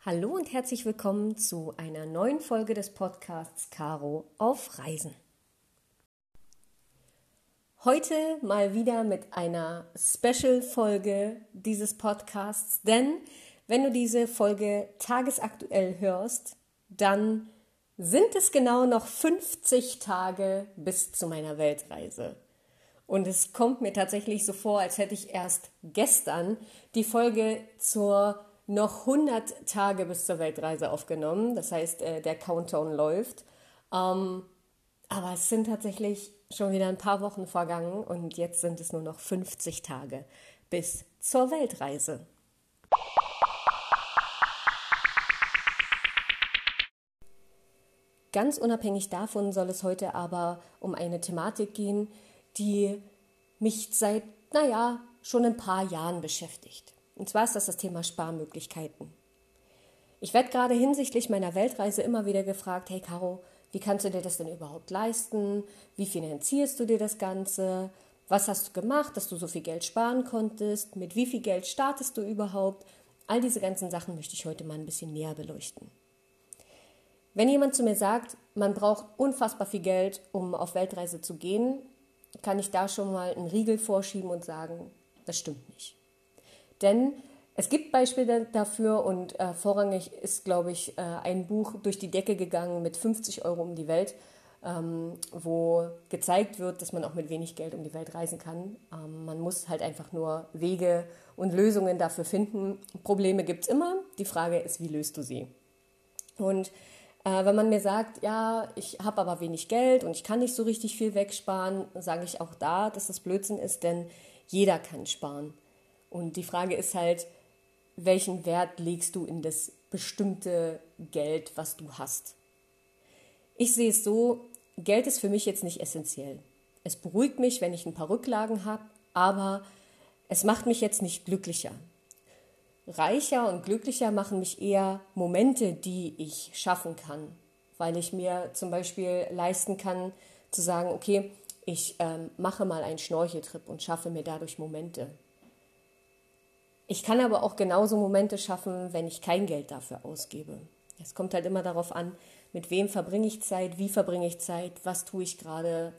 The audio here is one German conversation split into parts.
Hallo und herzlich willkommen zu einer neuen Folge des Podcasts Caro auf Reisen. Heute mal wieder mit einer Special-Folge dieses Podcasts, denn wenn du diese Folge tagesaktuell hörst, dann sind es genau noch 50 Tage bis zu meiner Weltreise. Und es kommt mir tatsächlich so vor, als hätte ich erst gestern die Folge zur noch 100 Tage bis zur Weltreise aufgenommen. Das heißt, äh, der Countdown läuft. Ähm, aber es sind tatsächlich schon wieder ein paar Wochen vergangen und jetzt sind es nur noch 50 Tage bis zur Weltreise. Ganz unabhängig davon soll es heute aber um eine Thematik gehen, die mich seit, naja, schon ein paar Jahren beschäftigt. Und zwar ist das das Thema Sparmöglichkeiten. Ich werde gerade hinsichtlich meiner Weltreise immer wieder gefragt, hey Caro, wie kannst du dir das denn überhaupt leisten? Wie finanzierst du dir das Ganze? Was hast du gemacht, dass du so viel Geld sparen konntest? Mit wie viel Geld startest du überhaupt? All diese ganzen Sachen möchte ich heute mal ein bisschen näher beleuchten. Wenn jemand zu mir sagt, man braucht unfassbar viel Geld, um auf Weltreise zu gehen, kann ich da schon mal einen Riegel vorschieben und sagen, das stimmt nicht. Denn es gibt Beispiele dafür und äh, vorrangig ist, glaube ich, äh, ein Buch durch die Decke gegangen mit 50 Euro um die Welt, ähm, wo gezeigt wird, dass man auch mit wenig Geld um die Welt reisen kann. Ähm, man muss halt einfach nur Wege und Lösungen dafür finden. Probleme gibt es immer. Die Frage ist, wie löst du sie? Und äh, wenn man mir sagt, ja, ich habe aber wenig Geld und ich kann nicht so richtig viel wegsparen, sage ich auch da, dass das Blödsinn ist, denn jeder kann sparen. Und die Frage ist halt, welchen Wert legst du in das bestimmte Geld, was du hast? Ich sehe es so, Geld ist für mich jetzt nicht essentiell. Es beruhigt mich, wenn ich ein paar Rücklagen habe, aber es macht mich jetzt nicht glücklicher. Reicher und glücklicher machen mich eher Momente, die ich schaffen kann, weil ich mir zum Beispiel leisten kann zu sagen, okay, ich ähm, mache mal einen Schnorcheltrip und schaffe mir dadurch Momente. Ich kann aber auch genauso Momente schaffen, wenn ich kein Geld dafür ausgebe. Es kommt halt immer darauf an, mit wem verbringe ich Zeit, wie verbringe ich Zeit, was tue ich gerade.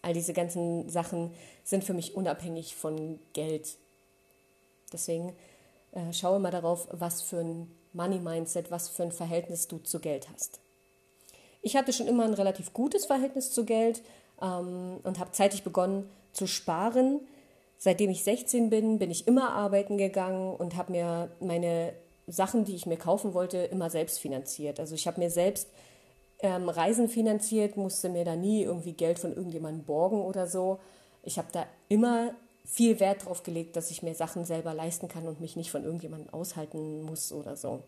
All diese ganzen Sachen sind für mich unabhängig von Geld. Deswegen äh, schaue mal darauf, was für ein Money-Mindset, was für ein Verhältnis du zu Geld hast. Ich hatte schon immer ein relativ gutes Verhältnis zu Geld ähm, und habe zeitig begonnen zu sparen Seitdem ich 16 bin, bin ich immer arbeiten gegangen und habe mir meine Sachen, die ich mir kaufen wollte, immer selbst finanziert. Also ich habe mir selbst ähm, Reisen finanziert, musste mir da nie irgendwie Geld von irgendjemandem borgen oder so. Ich habe da immer viel Wert drauf gelegt, dass ich mir Sachen selber leisten kann und mich nicht von irgendjemandem aushalten muss oder so.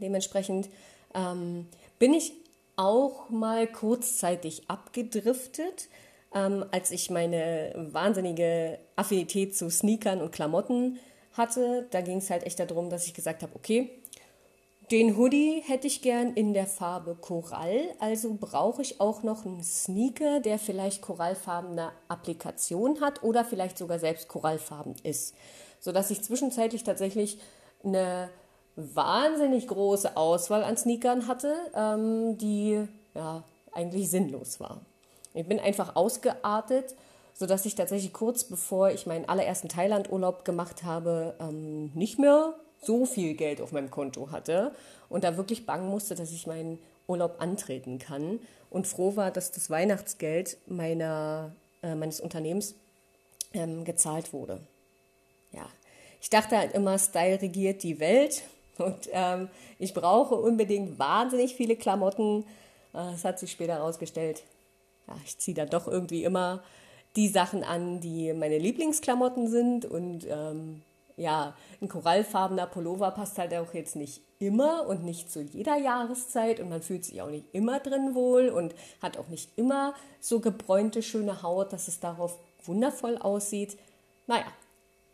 Dementsprechend ähm, bin ich auch mal kurzzeitig abgedriftet ähm, als ich meine wahnsinnige Affinität zu Sneakern und Klamotten hatte. Da ging es halt echt darum, dass ich gesagt habe, okay, den Hoodie hätte ich gern in der Farbe Korall, also brauche ich auch noch einen Sneaker, der vielleicht korallfarbene Applikation hat oder vielleicht sogar selbst korallfarben ist, sodass ich zwischenzeitlich tatsächlich eine wahnsinnig große Auswahl an Sneakern hatte, ähm, die ja eigentlich sinnlos war. Ich bin einfach ausgeartet, sodass ich tatsächlich kurz bevor ich meinen allerersten Thailand-Urlaub gemacht habe, ähm, nicht mehr so viel Geld auf meinem Konto hatte und da wirklich bangen musste, dass ich meinen Urlaub antreten kann und froh war, dass das Weihnachtsgeld meiner, äh, meines Unternehmens ähm, gezahlt wurde. Ja, ich dachte halt immer, Style regiert die Welt und ähm, ich brauche unbedingt wahnsinnig viele Klamotten. Äh, das hat sich später herausgestellt, ja, ich ziehe dann doch irgendwie immer die Sachen an, die meine Lieblingsklamotten sind. Und ähm, ja, ein korallfarbener Pullover passt halt auch jetzt nicht immer und nicht zu jeder Jahreszeit. Und man fühlt sich auch nicht immer drin wohl und hat auch nicht immer so gebräunte, schöne Haut, dass es darauf wundervoll aussieht. Naja,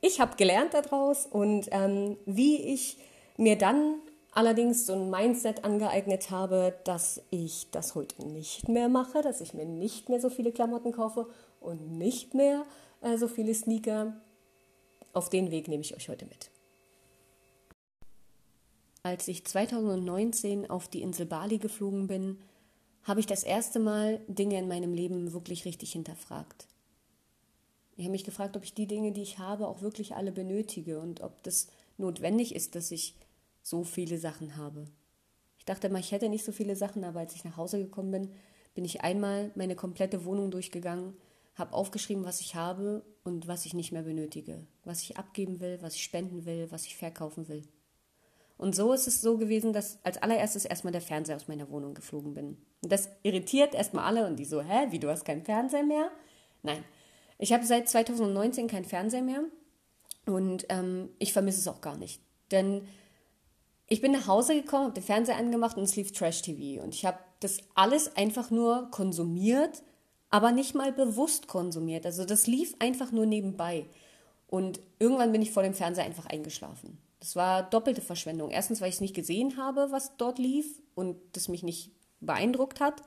ich habe gelernt daraus und ähm, wie ich mir dann allerdings so ein Mindset angeeignet habe, dass ich das heute nicht mehr mache, dass ich mir nicht mehr so viele Klamotten kaufe und nicht mehr äh, so viele Sneaker. Auf den Weg nehme ich euch heute mit. Als ich 2019 auf die Insel Bali geflogen bin, habe ich das erste Mal Dinge in meinem Leben wirklich richtig hinterfragt. Ich habe mich gefragt, ob ich die Dinge, die ich habe, auch wirklich alle benötige und ob das notwendig ist, dass ich so viele Sachen habe. Ich dachte mal, ich hätte nicht so viele Sachen, aber als ich nach Hause gekommen bin, bin ich einmal meine komplette Wohnung durchgegangen, habe aufgeschrieben, was ich habe und was ich nicht mehr benötige, was ich abgeben will, was ich spenden will, was ich verkaufen will. Und so ist es so gewesen, dass als allererstes erstmal der Fernseher aus meiner Wohnung geflogen bin. Und das irritiert erstmal alle und die so, hä, wie du hast keinen Fernseher mehr? Nein, ich habe seit 2019 keinen Fernseher mehr und ähm, ich vermisse es auch gar nicht. Denn ich bin nach Hause gekommen, habe den Fernseher angemacht und es lief Trash-TV. Und ich habe das alles einfach nur konsumiert, aber nicht mal bewusst konsumiert. Also das lief einfach nur nebenbei. Und irgendwann bin ich vor dem Fernseher einfach eingeschlafen. Das war doppelte Verschwendung. Erstens, weil ich es nicht gesehen habe, was dort lief und das mich nicht beeindruckt hat.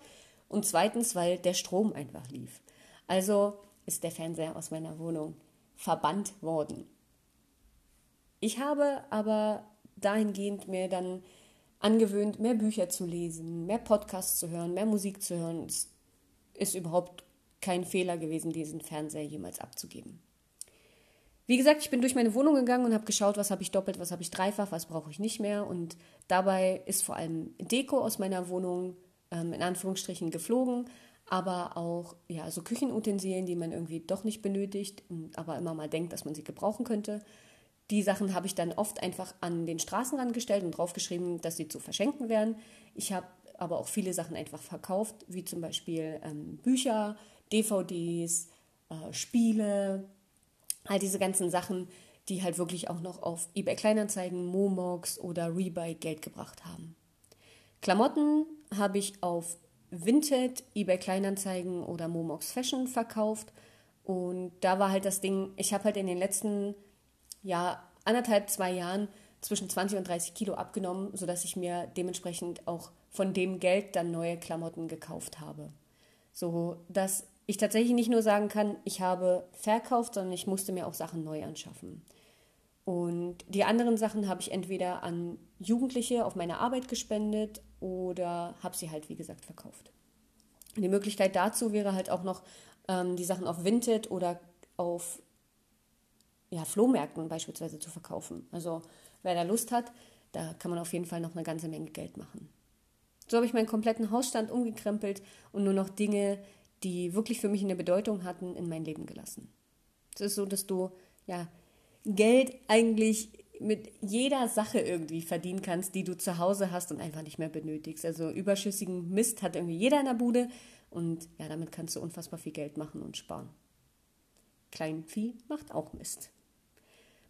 Und zweitens, weil der Strom einfach lief. Also ist der Fernseher aus meiner Wohnung verbannt worden. Ich habe aber dahingehend mir dann angewöhnt, mehr Bücher zu lesen, mehr Podcasts zu hören, mehr Musik zu hören. Es ist überhaupt kein Fehler gewesen, diesen Fernseher jemals abzugeben. Wie gesagt, ich bin durch meine Wohnung gegangen und habe geschaut, was habe ich doppelt, was habe ich dreifach, was brauche ich nicht mehr. Und dabei ist vor allem Deko aus meiner Wohnung ähm, in Anführungsstrichen geflogen, aber auch ja so Küchenutensilien, die man irgendwie doch nicht benötigt, aber immer mal denkt, dass man sie gebrauchen könnte. Die Sachen habe ich dann oft einfach an den Straßenrand gestellt und draufgeschrieben, dass sie zu verschenken wären. Ich habe aber auch viele Sachen einfach verkauft, wie zum Beispiel ähm, Bücher, DVDs, äh, Spiele, all diese ganzen Sachen, die halt wirklich auch noch auf eBay Kleinanzeigen, Momox oder Rebuy Geld gebracht haben. Klamotten habe ich auf Vinted, eBay Kleinanzeigen oder Momox Fashion verkauft und da war halt das Ding, ich habe halt in den letzten ja, anderthalb, zwei Jahren zwischen 20 und 30 Kilo abgenommen, sodass ich mir dementsprechend auch von dem Geld dann neue Klamotten gekauft habe. So dass ich tatsächlich nicht nur sagen kann, ich habe verkauft, sondern ich musste mir auch Sachen neu anschaffen. Und die anderen Sachen habe ich entweder an Jugendliche auf meine Arbeit gespendet oder habe sie halt, wie gesagt, verkauft. Die Möglichkeit dazu wäre halt auch noch, ähm, die Sachen auf Vinted oder auf ja, Flohmärkten beispielsweise zu verkaufen. Also wer da Lust hat, da kann man auf jeden Fall noch eine ganze Menge Geld machen. So habe ich meinen kompletten Hausstand umgekrempelt und nur noch Dinge, die wirklich für mich eine Bedeutung hatten, in mein Leben gelassen. Es ist so, dass du ja Geld eigentlich mit jeder Sache irgendwie verdienen kannst, die du zu Hause hast und einfach nicht mehr benötigst. Also überschüssigen Mist hat irgendwie jeder in der Bude und ja, damit kannst du unfassbar viel Geld machen und sparen. Kleinvieh macht auch Mist.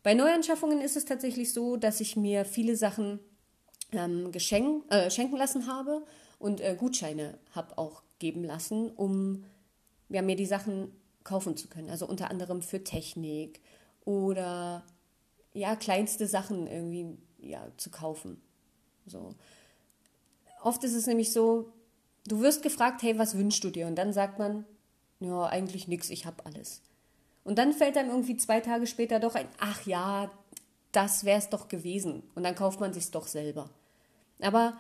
Bei Neuanschaffungen ist es tatsächlich so, dass ich mir viele Sachen ähm, geschenk, äh, schenken lassen habe und äh, Gutscheine habe auch geben lassen, um ja, mir die Sachen kaufen zu können. Also unter anderem für Technik oder ja, kleinste Sachen irgendwie ja, zu kaufen. So. Oft ist es nämlich so, du wirst gefragt, hey, was wünschst du dir? Und dann sagt man, ja, eigentlich nichts, ich habe alles. Und dann fällt einem irgendwie zwei Tage später doch ein, ach ja, das wäre es doch gewesen. Und dann kauft man sich doch selber. Aber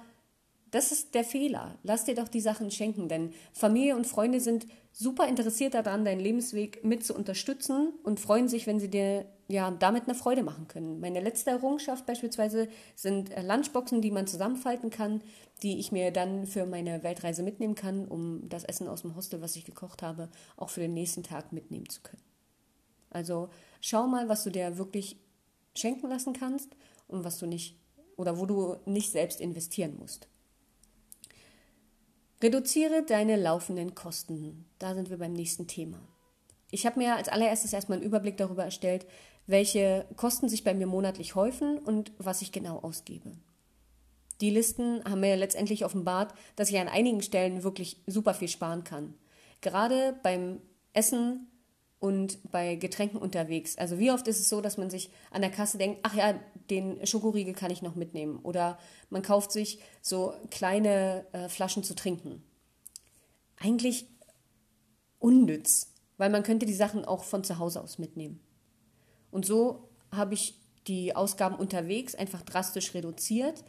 das ist der Fehler. Lass dir doch die Sachen schenken, denn Familie und Freunde sind super interessiert daran, deinen Lebensweg mit zu unterstützen und freuen sich, wenn sie dir ja damit eine Freude machen können. Meine letzte Errungenschaft beispielsweise sind Lunchboxen, die man zusammenfalten kann, die ich mir dann für meine Weltreise mitnehmen kann, um das Essen aus dem Hostel, was ich gekocht habe, auch für den nächsten Tag mitnehmen zu können. Also schau mal, was du dir wirklich schenken lassen kannst und was du nicht oder wo du nicht selbst investieren musst. Reduziere deine laufenden Kosten. Da sind wir beim nächsten Thema. Ich habe mir als allererstes erstmal einen Überblick darüber erstellt, welche Kosten sich bei mir monatlich häufen und was ich genau ausgebe. Die Listen haben mir letztendlich offenbart, dass ich an einigen Stellen wirklich super viel sparen kann. Gerade beim Essen und bei Getränken unterwegs. Also wie oft ist es so, dass man sich an der Kasse denkt, ach ja, den Schokoriegel kann ich noch mitnehmen. Oder man kauft sich so kleine äh, Flaschen zu trinken. Eigentlich unnütz, weil man könnte die Sachen auch von zu Hause aus mitnehmen. Und so habe ich die Ausgaben unterwegs einfach drastisch reduziert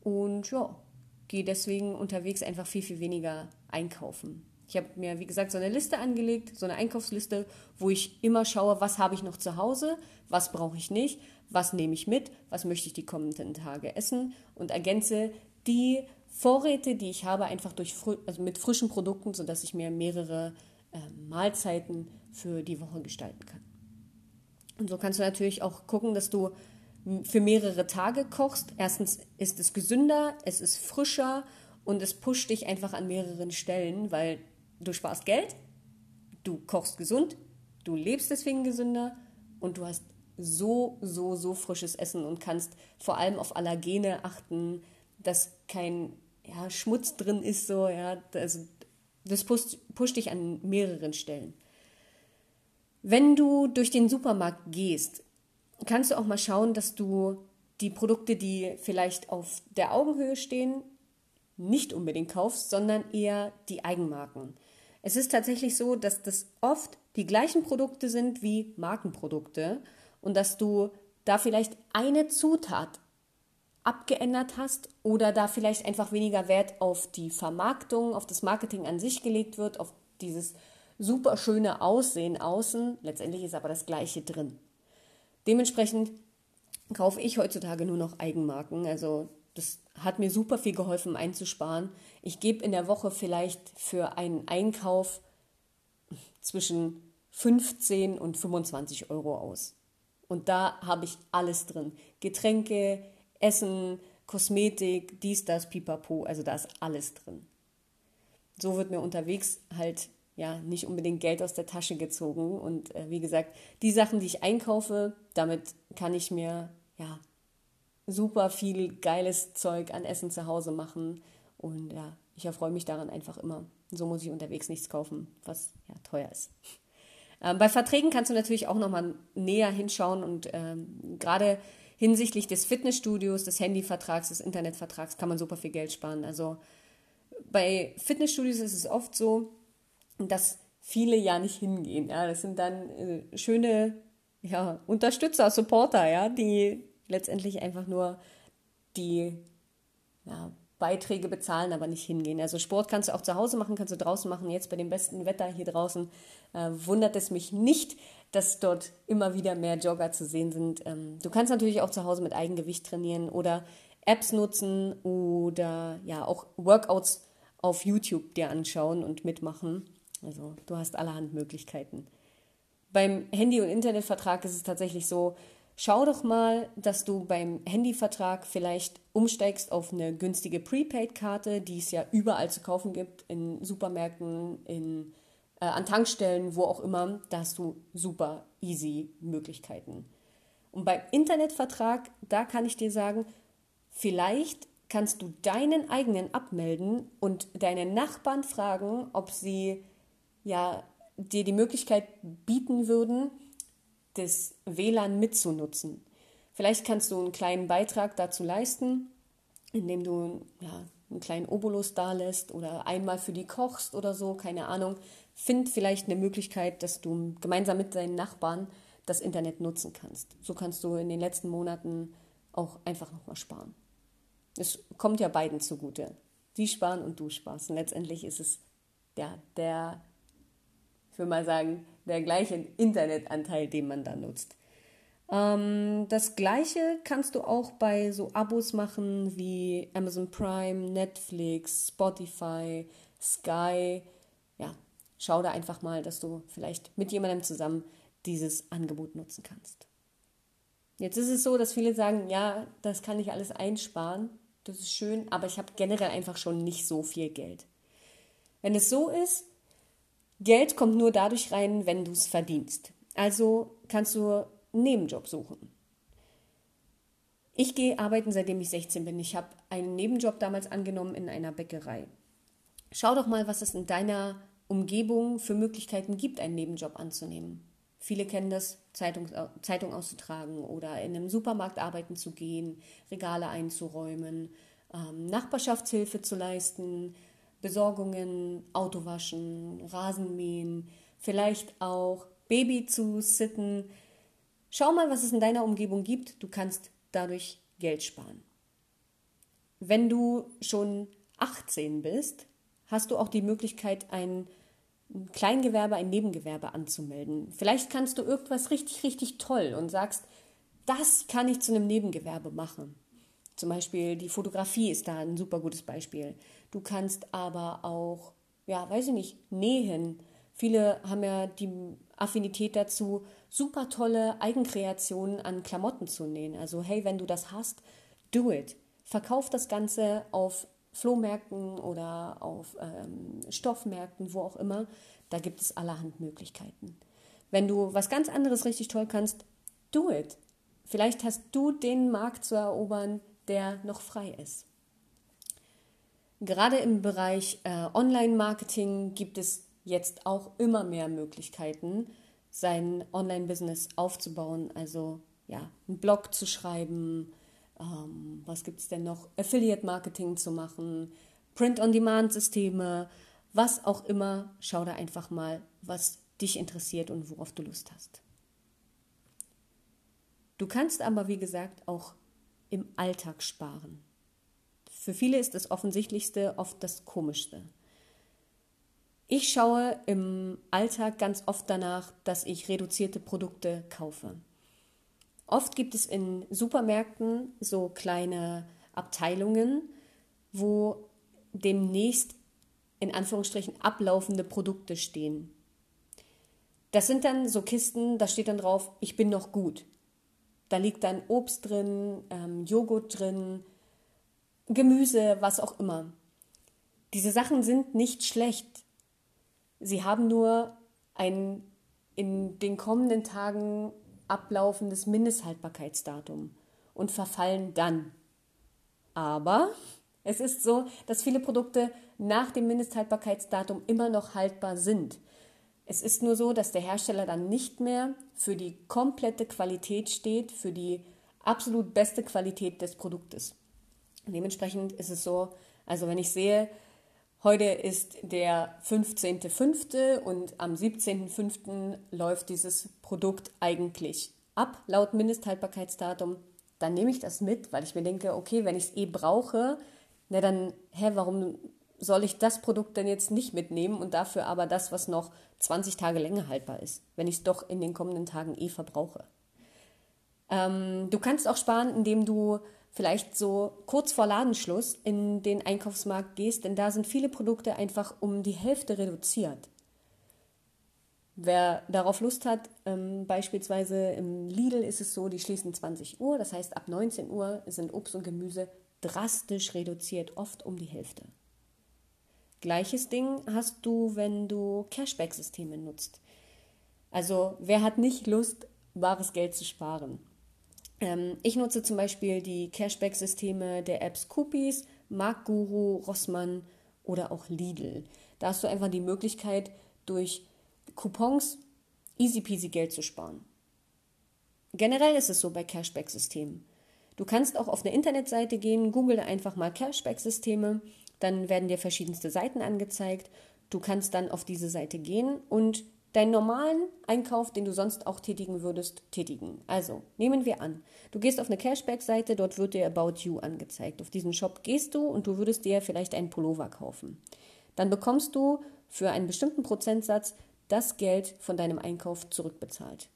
und ja, gehe deswegen unterwegs einfach viel, viel weniger einkaufen. Ich habe mir, wie gesagt, so eine Liste angelegt, so eine Einkaufsliste, wo ich immer schaue, was habe ich noch zu Hause, was brauche ich nicht, was nehme ich mit, was möchte ich die kommenden Tage essen und ergänze die Vorräte, die ich habe, einfach durch, also mit frischen Produkten, sodass ich mir mehrere äh, Mahlzeiten für die Woche gestalten kann. Und so kannst du natürlich auch gucken, dass du für mehrere Tage kochst. Erstens ist es gesünder, es ist frischer und es pusht dich einfach an mehreren Stellen, weil du sparst Geld, du kochst gesund, du lebst deswegen gesünder und du hast so, so, so frisches Essen und kannst vor allem auf Allergene achten, dass kein ja, Schmutz drin ist, so, ja, also das pusht, pusht dich an mehreren Stellen. Wenn du durch den Supermarkt gehst, kannst du auch mal schauen, dass du die Produkte, die vielleicht auf der Augenhöhe stehen, nicht unbedingt kaufst, sondern eher die Eigenmarken. Es ist tatsächlich so, dass das oft die gleichen Produkte sind wie Markenprodukte und dass du da vielleicht eine Zutat abgeändert hast oder da vielleicht einfach weniger Wert auf die Vermarktung, auf das Marketing an sich gelegt wird, auf dieses super schöne Aussehen außen. Letztendlich ist aber das Gleiche drin. Dementsprechend kaufe ich heutzutage nur noch Eigenmarken. Also das hat mir super viel geholfen einzusparen. Ich gebe in der Woche vielleicht für einen Einkauf zwischen 15 und 25 Euro aus. Und da habe ich alles drin. Getränke, Essen, Kosmetik, dies, das, pipapo. Also da ist alles drin. So wird mir unterwegs halt ja nicht unbedingt Geld aus der Tasche gezogen. Und äh, wie gesagt, die Sachen, die ich einkaufe, damit kann ich mir ja super viel geiles Zeug an Essen zu Hause machen. Und ja, ich erfreue mich daran einfach immer. So muss ich unterwegs nichts kaufen, was ja teuer ist. Ähm, bei Verträgen kannst du natürlich auch nochmal näher hinschauen und ähm, gerade hinsichtlich des Fitnessstudios, des Handyvertrags, des Internetvertrags kann man super viel Geld sparen. Also bei Fitnessstudios ist es oft so, dass viele ja nicht hingehen. Ja, das sind dann äh, schöne ja, Unterstützer, Supporter, ja, die letztendlich einfach nur die ja, Beiträge bezahlen, aber nicht hingehen. Also Sport kannst du auch zu Hause machen, kannst du draußen machen. Jetzt bei dem besten Wetter hier draußen äh, wundert es mich nicht, dass dort immer wieder mehr Jogger zu sehen sind. Ähm, du kannst natürlich auch zu Hause mit Eigengewicht trainieren oder Apps nutzen oder ja auch Workouts auf YouTube dir anschauen und mitmachen. Also du hast allerhand Möglichkeiten. Beim Handy- und Internetvertrag ist es tatsächlich so, Schau doch mal, dass du beim Handyvertrag vielleicht umsteigst auf eine günstige Prepaid-Karte, die es ja überall zu kaufen gibt, in Supermärkten, in, äh, an Tankstellen, wo auch immer. Da hast du super easy Möglichkeiten. Und beim Internetvertrag, da kann ich dir sagen, vielleicht kannst du deinen eigenen abmelden und deine Nachbarn fragen, ob sie ja dir die Möglichkeit bieten würden, das WLAN mitzunutzen. Vielleicht kannst du einen kleinen Beitrag dazu leisten, indem du ja, einen kleinen Obolus da lässt oder einmal für die kochst oder so, keine Ahnung. Find vielleicht eine Möglichkeit, dass du gemeinsam mit deinen Nachbarn das Internet nutzen kannst. So kannst du in den letzten Monaten auch einfach nochmal sparen. Es kommt ja beiden zugute. Die sparen und du sparst. Und letztendlich ist es ja, der, ich würde mal sagen, der gleiche Internetanteil, den man da nutzt. Ähm, das gleiche kannst du auch bei so Abos machen wie Amazon Prime, Netflix, Spotify, Sky. Ja, schau da einfach mal, dass du vielleicht mit jemandem zusammen dieses Angebot nutzen kannst. Jetzt ist es so, dass viele sagen, ja, das kann ich alles einsparen, das ist schön, aber ich habe generell einfach schon nicht so viel Geld. Wenn es so ist, Geld kommt nur dadurch rein, wenn du es verdienst. Also kannst du einen Nebenjob suchen. Ich gehe arbeiten, seitdem ich 16 bin. Ich habe einen Nebenjob damals angenommen in einer Bäckerei. Schau doch mal, was es in deiner Umgebung für Möglichkeiten gibt, einen Nebenjob anzunehmen. Viele kennen das, Zeitung, Zeitung auszutragen oder in einem Supermarkt arbeiten zu gehen, Regale einzuräumen, ähm, Nachbarschaftshilfe zu leisten, Besorgungen, Autowaschen, Rasenmähen, vielleicht auch Baby zu sitten. Schau mal, was es in deiner Umgebung gibt. Du kannst dadurch Geld sparen. Wenn du schon 18 bist, hast du auch die Möglichkeit, ein Kleingewerbe, ein Nebengewerbe anzumelden. Vielleicht kannst du irgendwas richtig, richtig toll und sagst, das kann ich zu einem Nebengewerbe machen. Zum Beispiel die Fotografie ist da ein super gutes Beispiel. Du kannst aber auch, ja, weiß ich nicht, nähen. Viele haben ja die Affinität dazu, super tolle Eigenkreationen an Klamotten zu nähen. Also hey, wenn du das hast, do it. Verkauf das Ganze auf Flohmärkten oder auf ähm, Stoffmärkten, wo auch immer. Da gibt es allerhand Möglichkeiten. Wenn du was ganz anderes richtig toll kannst, do it. Vielleicht hast du den Markt zu erobern, der noch frei ist. Gerade im Bereich äh, Online-Marketing gibt es jetzt auch immer mehr Möglichkeiten, sein Online-Business aufzubauen. Also ja, einen Blog zu schreiben, ähm, was gibt es denn noch? Affiliate-Marketing zu machen, Print-on-Demand-Systeme, was auch immer. Schau da einfach mal, was dich interessiert und worauf du Lust hast. Du kannst aber, wie gesagt, auch im Alltag sparen. Für viele ist das Offensichtlichste oft das Komischste. Ich schaue im Alltag ganz oft danach, dass ich reduzierte Produkte kaufe. Oft gibt es in Supermärkten so kleine Abteilungen, wo demnächst in Anführungsstrichen ablaufende Produkte stehen. Das sind dann so Kisten, da steht dann drauf, ich bin noch gut. Da liegt dann Obst drin, ähm, Joghurt drin, Gemüse, was auch immer. Diese Sachen sind nicht schlecht. Sie haben nur ein in den kommenden Tagen ablaufendes Mindesthaltbarkeitsdatum und verfallen dann. Aber es ist so, dass viele Produkte nach dem Mindesthaltbarkeitsdatum immer noch haltbar sind. Es ist nur so, dass der Hersteller dann nicht mehr für die komplette Qualität steht, für die absolut beste Qualität des Produktes. Dementsprechend ist es so, also wenn ich sehe, heute ist der 15.05. und am 17.05. läuft dieses Produkt eigentlich ab, laut Mindesthaltbarkeitsdatum, dann nehme ich das mit, weil ich mir denke, okay, wenn ich es eh brauche, na dann, hä, warum soll ich das Produkt denn jetzt nicht mitnehmen und dafür aber das, was noch 20 Tage länger haltbar ist, wenn ich es doch in den kommenden Tagen eh verbrauche. Ähm, du kannst auch sparen, indem du vielleicht so kurz vor Ladenschluss in den Einkaufsmarkt gehst, denn da sind viele Produkte einfach um die Hälfte reduziert. Wer darauf Lust hat, ähm, beispielsweise im Lidl ist es so, die schließen 20 Uhr, das heißt ab 19 Uhr sind Obst und Gemüse drastisch reduziert, oft um die Hälfte. Gleiches Ding hast du, wenn du Cashback-Systeme nutzt. Also wer hat nicht Lust, wahres Geld zu sparen? Ähm, ich nutze zum Beispiel die Cashback-Systeme der Apps Coupis, Marktguru, Rossmann oder auch Lidl. Da hast du einfach die Möglichkeit, durch Coupons easy peasy Geld zu sparen. Generell ist es so bei Cashback-Systemen. Du kannst auch auf eine Internetseite gehen, google einfach mal Cashback-Systeme dann werden dir verschiedenste Seiten angezeigt. Du kannst dann auf diese Seite gehen und deinen normalen Einkauf, den du sonst auch tätigen würdest, tätigen. Also, nehmen wir an, du gehst auf eine Cashback-Seite, dort wird dir About You angezeigt. Auf diesen Shop gehst du und du würdest dir vielleicht einen Pullover kaufen. Dann bekommst du für einen bestimmten Prozentsatz das Geld von deinem Einkauf zurückbezahlt.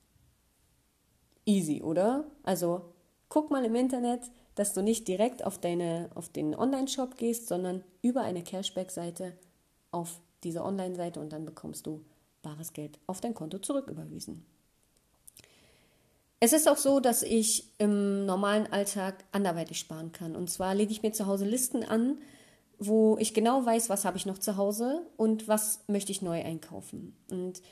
Easy, oder? Also, guck mal im Internet, dass du nicht direkt auf, deine, auf den Online-Shop gehst, sondern über eine Cashback-Seite auf diese Online-Seite und dann bekommst du bares Geld auf dein Konto zurücküberwiesen. Es ist auch so, dass ich im normalen Alltag anderweitig sparen kann. Und zwar lege ich mir zu Hause Listen an, wo ich genau weiß, was habe ich noch zu Hause und was möchte ich neu einkaufen. Und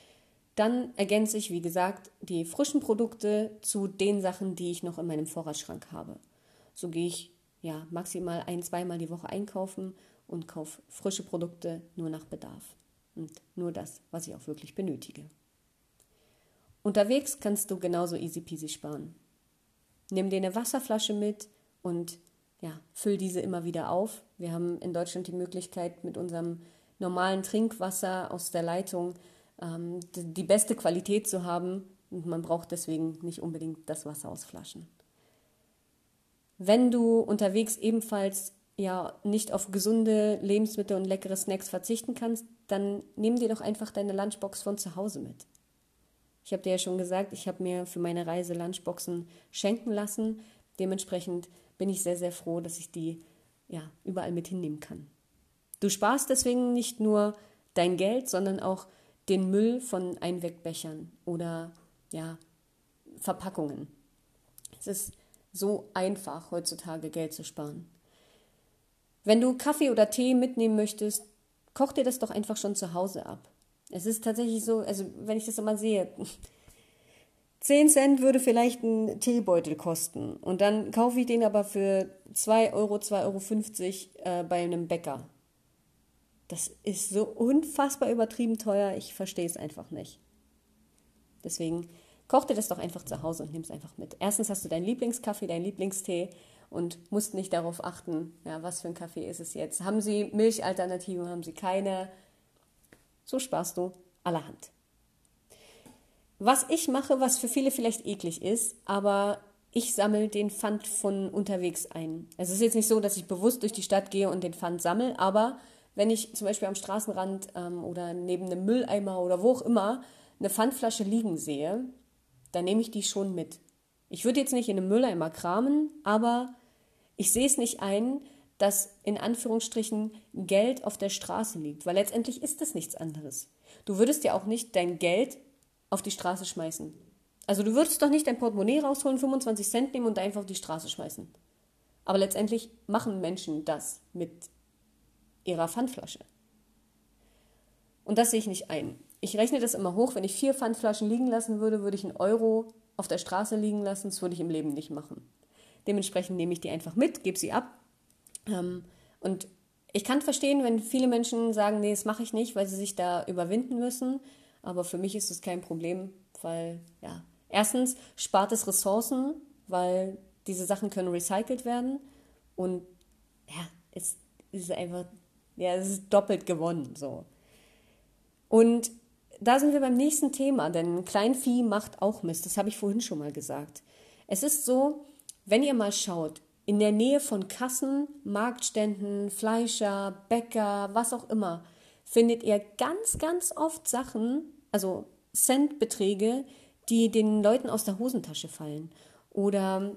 dann ergänze ich, wie gesagt, die frischen Produkte zu den Sachen, die ich noch in meinem Vorratsschrank habe. So gehe ich ja maximal ein, zweimal die Woche einkaufen und kaufe frische Produkte nur nach Bedarf. Und nur das, was ich auch wirklich benötige. unterwegs kannst du genauso easy peasy sparen. Nimm dir eine Wasserflasche mit und ja, füll diese immer wieder auf. Wir haben in Deutschland die Möglichkeit, mit unserem normalen Trinkwasser aus der Leitung ähm, die beste Qualität zu haben und man braucht deswegen nicht unbedingt das Wasser aus Flaschen. Wenn du unterwegs ebenfalls ja nicht auf gesunde Lebensmittel und leckere Snacks verzichten kannst, dann nimm dir doch einfach deine Lunchbox von zu Hause mit. Ich habe dir ja schon gesagt, ich habe mir für meine Reise Lunchboxen schenken lassen. Dementsprechend bin ich sehr, sehr froh, dass ich die ja, überall mit hinnehmen kann. Du sparst deswegen nicht nur dein Geld, sondern auch den Müll von Einwegbechern oder ja, Verpackungen. Es ist so einfach, heutzutage Geld zu sparen. Wenn du Kaffee oder Tee mitnehmen möchtest, koch dir das doch einfach schon zu Hause ab. Es ist tatsächlich so, also wenn ich das immer sehe, 10 Cent würde vielleicht ein Teebeutel kosten. Und dann kaufe ich den aber für 2 Euro, 2,50 Euro äh, bei einem Bäcker. Das ist so unfassbar übertrieben teuer, ich verstehe es einfach nicht. Deswegen koch dir das doch einfach zu Hause und nimm es einfach mit. Erstens hast du deinen Lieblingskaffee, deinen Lieblingstee und musst nicht darauf achten, ja, was für ein Kaffee ist es jetzt. Haben sie Milchalternativen, haben sie keine? So sparst du allerhand. Was ich mache, was für viele vielleicht eklig ist, aber ich sammle den Pfand von unterwegs ein. Es ist jetzt nicht so, dass ich bewusst durch die Stadt gehe und den Pfand sammle, aber wenn ich zum Beispiel am Straßenrand ähm, oder neben einem Mülleimer oder wo auch immer eine Pfandflasche liegen sehe, dann nehme ich die schon mit. Ich würde jetzt nicht in einem Mülleimer kramen, aber ich sehe es nicht ein, dass in Anführungsstrichen Geld auf der Straße liegt, weil letztendlich ist das nichts anderes. Du würdest ja auch nicht dein Geld auf die Straße schmeißen. Also du würdest doch nicht dein Portemonnaie rausholen, 25 Cent nehmen und einfach auf die Straße schmeißen. Aber letztendlich machen Menschen das mit ihrer Pfandflasche. Und das sehe ich nicht ein. Ich rechne das immer hoch. Wenn ich vier Pfandflaschen liegen lassen würde, würde ich einen Euro auf der Straße liegen lassen. Das würde ich im Leben nicht machen. Dementsprechend nehme ich die einfach mit, gebe sie ab. Ähm, und ich kann verstehen, wenn viele Menschen sagen, nee, das mache ich nicht, weil sie sich da überwinden müssen. Aber für mich ist es kein Problem, weil, ja, erstens spart es Ressourcen, weil diese Sachen können recycelt werden. Und ja, es ist einfach, ja, es ist doppelt gewonnen, so. Und da sind wir beim nächsten Thema, denn Kleinvieh macht auch Mist. Das habe ich vorhin schon mal gesagt. Es ist so, wenn ihr mal schaut, in der Nähe von Kassen, Marktständen, Fleischer, Bäcker, was auch immer, findet ihr ganz, ganz oft Sachen, also Centbeträge, die den Leuten aus der Hosentasche fallen. Oder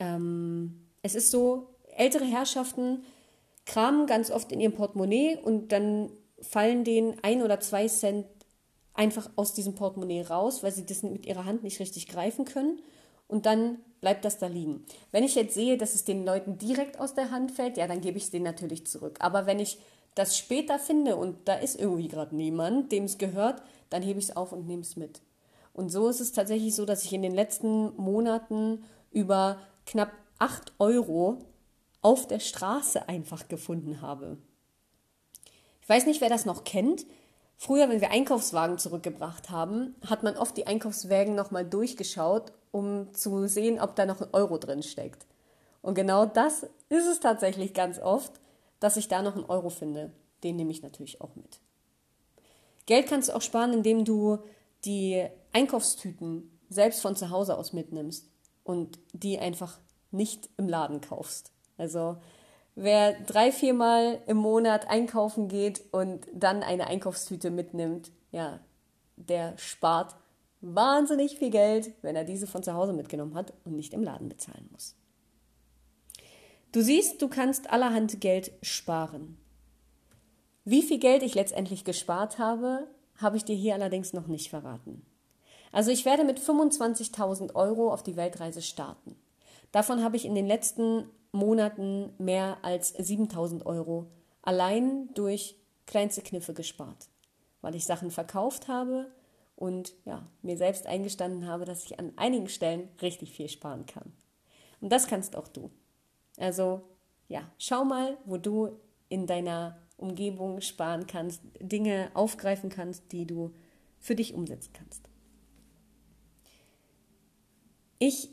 ähm, es ist so, ältere Herrschaften kramen ganz oft in ihrem Portemonnaie und dann fallen denen ein oder zwei Cent einfach aus diesem Portemonnaie raus, weil sie das mit ihrer Hand nicht richtig greifen können. Und dann bleibt das da liegen. Wenn ich jetzt sehe, dass es den Leuten direkt aus der Hand fällt, ja, dann gebe ich es denen natürlich zurück. Aber wenn ich das später finde und da ist irgendwie gerade niemand, dem es gehört, dann hebe ich es auf und nehme es mit. Und so ist es tatsächlich so, dass ich in den letzten Monaten über knapp 8 Euro auf der Straße einfach gefunden habe. Ich weiß nicht, wer das noch kennt. Früher, wenn wir Einkaufswagen zurückgebracht haben, hat man oft die Einkaufswagen nochmal durchgeschaut um zu sehen, ob da noch ein Euro drin steckt. Und genau das ist es tatsächlich ganz oft, dass ich da noch einen Euro finde. Den nehme ich natürlich auch mit. Geld kannst du auch sparen, indem du die Einkaufstüten selbst von zu Hause aus mitnimmst und die einfach nicht im Laden kaufst. Also wer drei, viermal im Monat einkaufen geht und dann eine Einkaufstüte mitnimmt, ja, der spart wahnsinnig viel Geld, wenn er diese von zu Hause mitgenommen hat und nicht im Laden bezahlen muss. Du siehst, du kannst allerhand Geld sparen. Wie viel Geld ich letztendlich gespart habe, habe ich dir hier allerdings noch nicht verraten. Also ich werde mit 25.000 Euro auf die Weltreise starten. Davon habe ich in den letzten Monaten mehr als 7.000 Euro allein durch kleinste Kniffe gespart, weil ich Sachen verkauft habe, und ja, mir selbst eingestanden habe, dass ich an einigen Stellen richtig viel sparen kann. Und das kannst auch du. Also ja, schau mal, wo du in deiner Umgebung sparen kannst, Dinge aufgreifen kannst, die du für dich umsetzen kannst. Ich.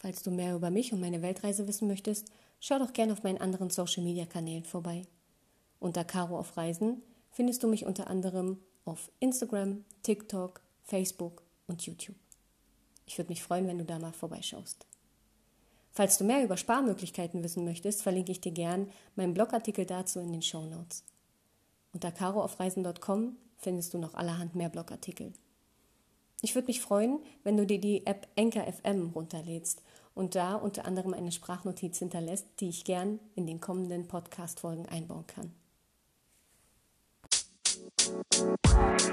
Falls du mehr über mich und meine Weltreise wissen möchtest, schau doch gerne auf meinen anderen Social Media Kanälen vorbei. Unter Caro auf Reisen findest du mich unter anderem auf Instagram, TikTok, Facebook und YouTube. Ich würde mich freuen, wenn du da mal vorbeischaust. Falls du mehr über Sparmöglichkeiten wissen möchtest, verlinke ich dir gern meinen Blogartikel dazu in den Show Notes. Unter caroaufreisen.com findest du noch allerhand mehr Blogartikel. Ich würde mich freuen, wenn du dir die App Anchor FM runterlädst und da unter anderem eine Sprachnotiz hinterlässt, die ich gern in den kommenden Podcast-Folgen einbauen kann. Thank you.